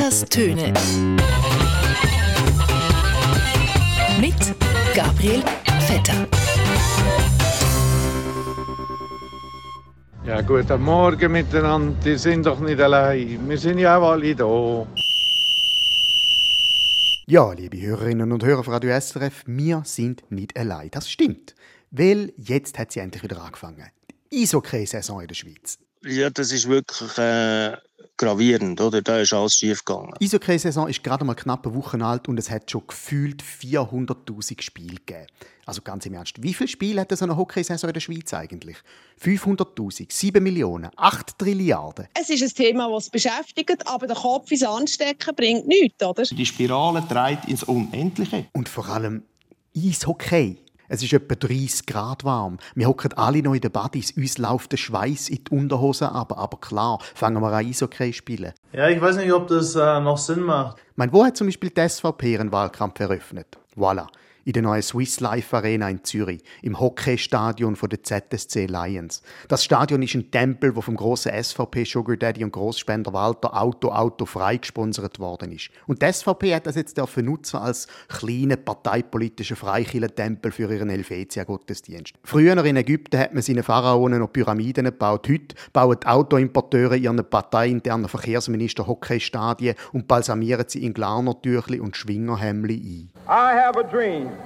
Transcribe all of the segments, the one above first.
Vetters Töne. Mit Gabriel Vetter. Ja, guten Morgen miteinander. Die sind doch nicht allein. Wir sind ja auch alle da. Ja, liebe Hörerinnen und Hörer von Radio SRF, wir sind nicht allein. Das stimmt. Weil jetzt hat sie endlich wieder angefangen. Die Eishockey-Saison in der Schweiz. Ja, das ist wirklich äh, gravierend, oder? Da ist alles schief gegangen. Die Eishockey-Saison ist gerade mal knapp eine Woche alt und es hat schon gefühlt 400'000 Spiele gegeben. Also ganz im Ernst, wie viele Spiele hat so eine Hockey-Saison in der Schweiz eigentlich? 500'000, 7 Millionen, 8 Trilliarden. Es ist ein Thema, das beschäftigt, aber der Kopf ins Anstecken bringt nichts, oder? Die Spirale dreht ins Unendliche. Und vor allem Eishockey. Es ist etwa 30 Grad warm. Wir hocken alle noch in den Buddies. Uns läuft der Schweiß in die Unterhosen aber. Aber klar, fangen wir an Eishockey spielen. Ja, ich weiß nicht, ob das äh, noch Sinn macht. Mein, wo hat zum Beispiel die SVP ihren Wahlkampf eröffnet? Voilà in der neuen Swiss Life Arena in Zürich, im Hockeystadion der ZSC Lions. Das Stadion ist ein Tempel, wo vom großen SVP Sugar Daddy und Großspender Walter Auto Auto frei gesponsert worden ist. Und die SVP hat das jetzt dürfen nutzen als kleinen parteipolitischen Freikirchentempel für ihren Helvetia-Gottesdienst. Früher in Ägypten hat man seinen Pharaonen noch Pyramiden gebaut. Heute bauen Autoimporteure ihren parteiinternen Verkehrsminister Hockeystadien und balsamieren sie in Glarnertüchli und Schwingerhemli ein. I have a dream.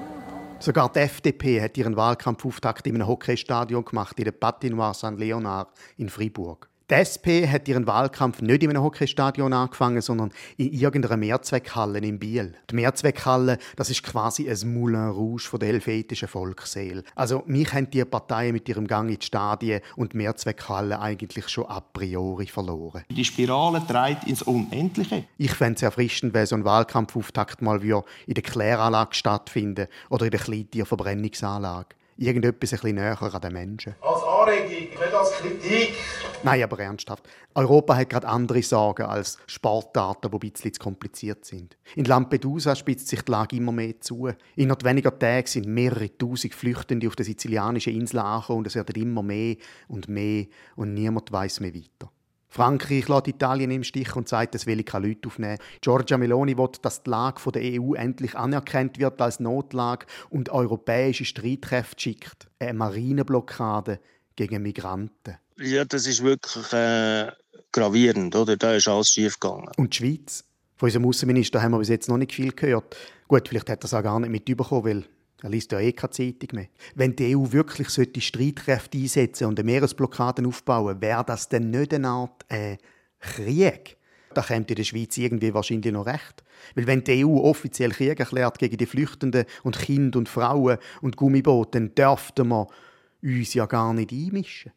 Sogar die FDP hat ihren Wahlkampfauftakt in einem Hockeystadion gemacht, in der Patinoire St. Leonard in Fribourg. Die SP hat ihren Wahlkampf nicht in einem Hockeystadion angefangen, sondern in irgendeiner Mehrzweckhalle in Biel. Die Mehrzweckhalle, das ist quasi ein Moulin Rouge von der helvetischen Volksseele. Also mich haben die Parteien mit ihrem Gang in die Stadien und die Mehrzweckhalle eigentlich schon a priori verloren. Die Spirale dreht ins Unendliche. Ich fände es erfrischend, wenn so ein Wahlkampfauftakt mal in der Kläranlage stattfinden oder in der Kleintierverbrennungsanlage irgendetwas ein bisschen näher an den Menschen. Als Anregung, nicht als Kritik. Nein, aber ernsthaft. Europa hat gerade andere Sorgen als Sportdaten, die ein bisschen zu kompliziert sind. In Lampedusa spitzt sich die Lage immer mehr zu. Innerhalb weniger Tage sind mehrere tausend Flüchtende auf der sizilianischen Insel angekommen und es werden immer mehr und mehr und niemand weiß mehr weiter. Frankreich lässt Italien im Stich und sagt, es will keine Leute aufnehmen. Giorgia Meloni will, dass die Lage der EU endlich anerkannt wird als Notlage und europäische Streitkräfte schickt. Eine Marineblockade gegen Migranten. Ja, das ist wirklich äh, gravierend, oder? Da ist alles schief gegangen. Und die Schweiz? Von unserem Außenminister haben wir bis jetzt noch nicht viel gehört. Gut, vielleicht hat er es auch gar nicht mitbekommen, weil er liest ja eh keine Zeitung mehr. Wenn die EU wirklich sollte Streitkräfte einsetzen und eine Meeresblockade aufbauen, wäre das denn nicht eine Art äh, Krieg? Da kommt in der Schweiz irgendwie wahrscheinlich noch recht. Weil wenn die EU offiziell Krieg erklärt gegen die Flüchtenden und Kinder und Frauen und Gummiboote, dann dürften wir uns ja gar nicht einmischen.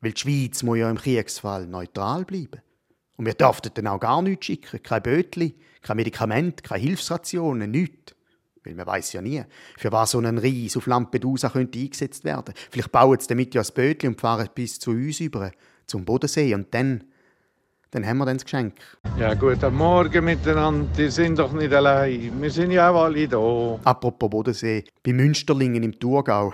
Weil die Schweiz muss ja im Kriegsfall neutral bleiben. Und wir dürften dann auch gar nichts schicken. Kein Bötli, kein Medikament, keine Hilfsrationen, nichts. Weil man weiß ja nie, für was so ein Reis auf Lampedusa könnte eingesetzt werden. Vielleicht bauen sie damit ja ein Bötchen und fahren bis zu uns über, zum Bodensee. Und dann, dann haben wir dann das Geschenk. Ja, guten Morgen miteinander. Die sind doch nicht allein. Wir sind ja auch alle da. Apropos Bodensee. Bei Münsterlingen im Thurgau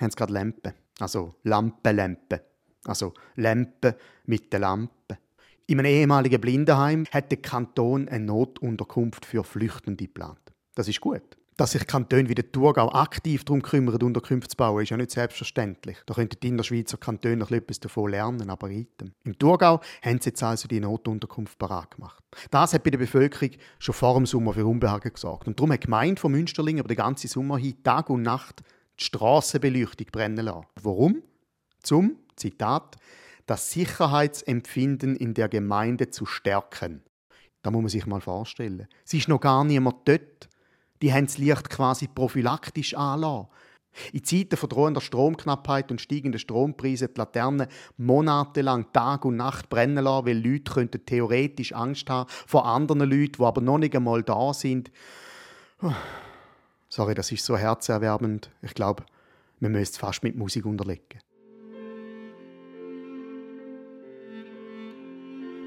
haben sie gerade Lampen. Also Lampenlampen. Also Lampen mit den Lampen. In einem ehemaligen Blindenheim hat der Kanton eine Notunterkunft für Flüchtende geplant. Das ist gut. Dass sich Kantone wie der Thurgau aktiv darum kümmern, Unterkünfte zu bauen, ist ja nicht selbstverständlich. Da könnten die Innerschweizer Kantone noch etwas davon lernen, aber item. Im Thurgau haben sie jetzt also die Notunterkunft parat gemacht. Das hat bei der Bevölkerung schon vor dem Sommer für Unbehagen gesorgt. Und darum hat die Gemeinde von Münsterling über den ganzen Sommer hin Tag und Nacht die Strassenbeleuchtung brennen lassen. Warum? Zum, Zitat, das Sicherheitsempfinden in der Gemeinde zu stärken. Da muss man sich mal vorstellen. Es ist noch gar niemand dort die haben das Licht quasi prophylaktisch anlassen. In Zeiten von drohender Stromknappheit und steigenden Strompreisen die Laternen monatelang Tag und Nacht brennen lassen, weil Leute könnten theoretisch Angst haben vor anderen Leuten, die aber noch nicht einmal da sind. Sorry, das ist so herzerwärmend. Ich glaube, man müsste es fast mit Musik unterlegen.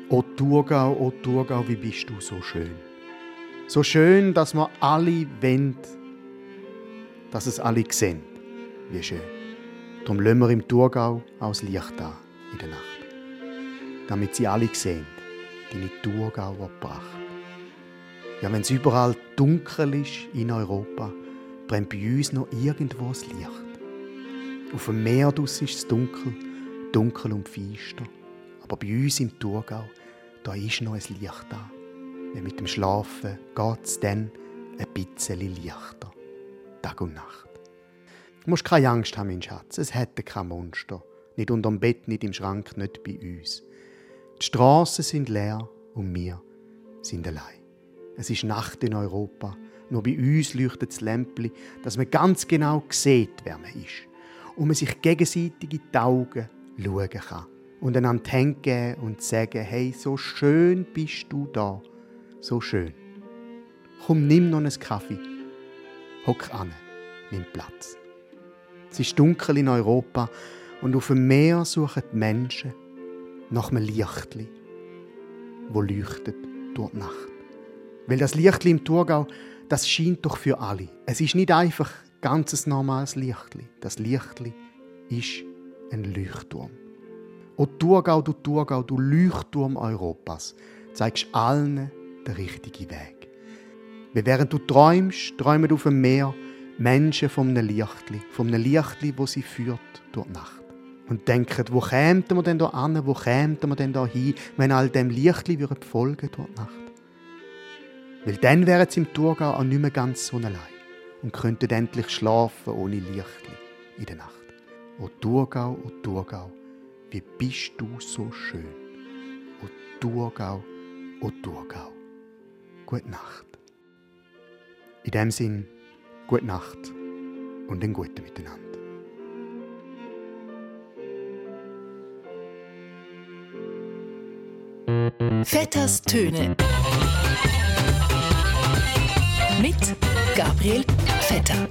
O Thurgau, o Thurgau, wie bist du so schön. So schön, dass wir alle wollen, dass es alle sehen. Wie schön. Darum lassen wir im Thurgau auch das Licht an in der Nacht. Damit sie alle sehen, deine Thurgauer Pracht. Ja, wenn es überall dunkel ist in Europa, brennt bei uns noch irgendwo das Licht. Auf dem Meer ist es dunkel, dunkel und feister. Aber bei uns im Thurgau, da ist noch ein Licht da. Denn mit dem Schlafen geht es dann ein bisschen leichter. Tag und Nacht. Du musst keine Angst haben, mein Schatz. Es hätte kein Monster. Nicht unterm Bett, nicht im Schrank, nicht bei uns. Die Straßen sind leer und wir sind allein. Es ist Nacht in Europa. Nur bei uns leuchtet das Lämpli, dass man ganz genau sieht, wer man ist. Und man sich gegenseitig in die Augen schauen kann. Und einander geben und sagen, hey, so schön bist du da. So schön. Komm, nimm noch einen Kaffee. Hock an, nimm Platz. Es ist dunkel in Europa und auf dem Meer suchen die Menschen nach einem Lichtli, wo leuchtet durch die Nacht. Weil das Lichtli im Thurgau, das scheint doch für alle. Es ist nicht einfach ganzes normales Lichtli. Das Lichtli ist ein Leuchtturm. O Thurgau, du Thurgau, du Leuchtturm Europas, zeigst allen den richtigen Weg. Wie während du träumst, träumen auf dem Meer Menschen vom einem Lichtli, vom einem Lichtli, wo sie führt durch die Nacht. Und denken, wo kämen wir denn da an, wo kämen wir denn da hin, wenn all dem Lichtli folgen durch die Nacht? Weil dann wären sie im Thurgau auch nicht mehr ganz so allein und könnten endlich schlafen ohne Lichtli in der Nacht. O Thurgau, o Thurgau, wie bist du so schön? O Thurgau, o Thurgau. Gute Nacht. In dem Sinn, gute Nacht und ein guten Miteinander. Vetters Töne. Mit Gabriel Vetter.